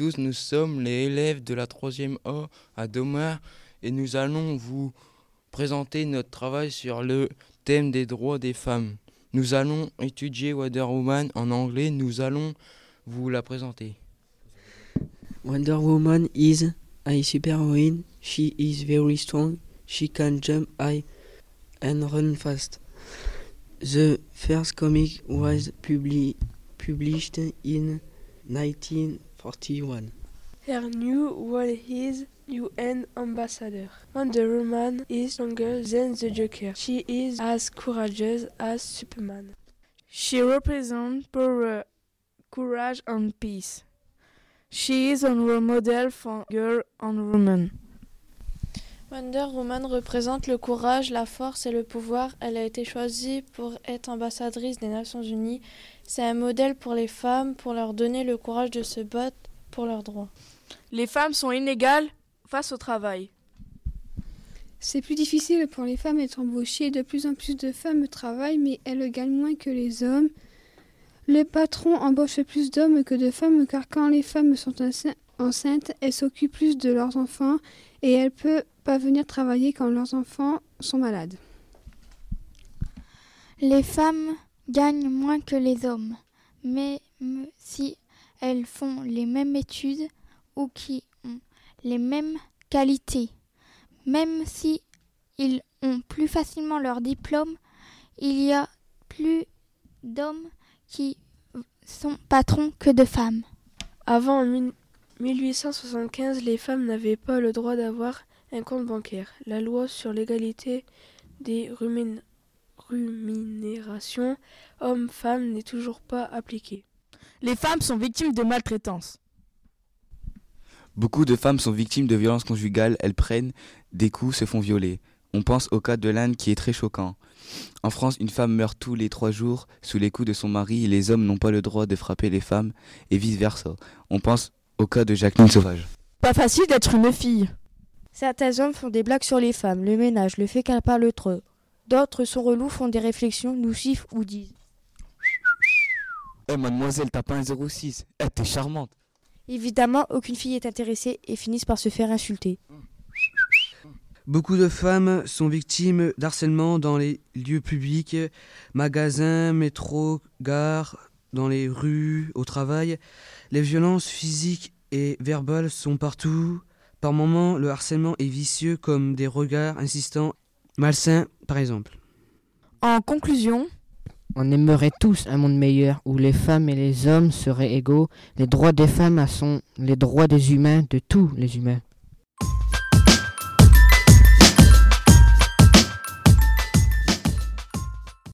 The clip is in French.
nous sommes les élèves de la 3e A à Domer et nous allons vous présenter notre travail sur le thème des droits des femmes. Nous allons étudier Wonder Woman en anglais, nous allons vous la présenter. Wonder Woman is a superheroine. She is very strong. She can jump high and run fast. The first comic was publi published in 1941. Her new role is UN ambassador. Wonder Woman is stronger than the Joker. She is as courageous as Superman. She represents power, courage, and peace. She is a role model for girls and women. Wonder Woman représente le courage, la force et le pouvoir. Elle a été choisie pour être ambassadrice des Nations Unies. C'est un modèle pour les femmes, pour leur donner le courage de se battre pour leurs droits. Les femmes sont inégales face au travail. C'est plus difficile pour les femmes d'être embauchées. De plus en plus de femmes travaillent, mais elles gagnent moins que les hommes. Les patrons embauchent plus d'hommes que de femmes, car quand les femmes sont enceintes, elles s'occupent plus de leurs enfants et elles peuvent pas venir travailler quand leurs enfants sont malades. Les femmes gagnent moins que les hommes, mais si elles font les mêmes études ou qui ont les mêmes qualités, même si ils ont plus facilement leur diplôme, il y a plus d'hommes qui sont patrons que de femmes. Avant 1875, les femmes n'avaient pas le droit d'avoir un compte bancaire. La loi sur l'égalité des rémunérations hommes-femmes n'est toujours pas appliquée. Les femmes sont victimes de maltraitance. Beaucoup de femmes sont victimes de violences conjugales, elles prennent des coups, se font violer. On pense au cas de l'Inde qui est très choquant. En France, une femme meurt tous les trois jours sous les coups de son mari et les hommes n'ont pas le droit de frapper les femmes et vice-versa. On pense au cas de Jacqueline Sauvage. Pas facile d'être une fille. Certains hommes font des blagues sur les femmes, le ménage, le fait qu'elles parlent trop. D'autres sont relous, font des réflexions, nous chiffrent ou disent. Eh mademoiselle, t'as pas un 06 Eh, t'es charmante Évidemment, aucune fille est intéressée et finissent par se faire insulter. Beaucoup de femmes sont victimes d'harcèlement dans les lieux publics, magasins, métros, gares, dans les rues, au travail. Les violences physiques et verbales sont partout. Par moments, le harcèlement est vicieux comme des regards insistants, malsains par exemple. En conclusion, on aimerait tous un monde meilleur où les femmes et les hommes seraient égaux. Les droits des femmes sont les droits des humains, de tous les humains.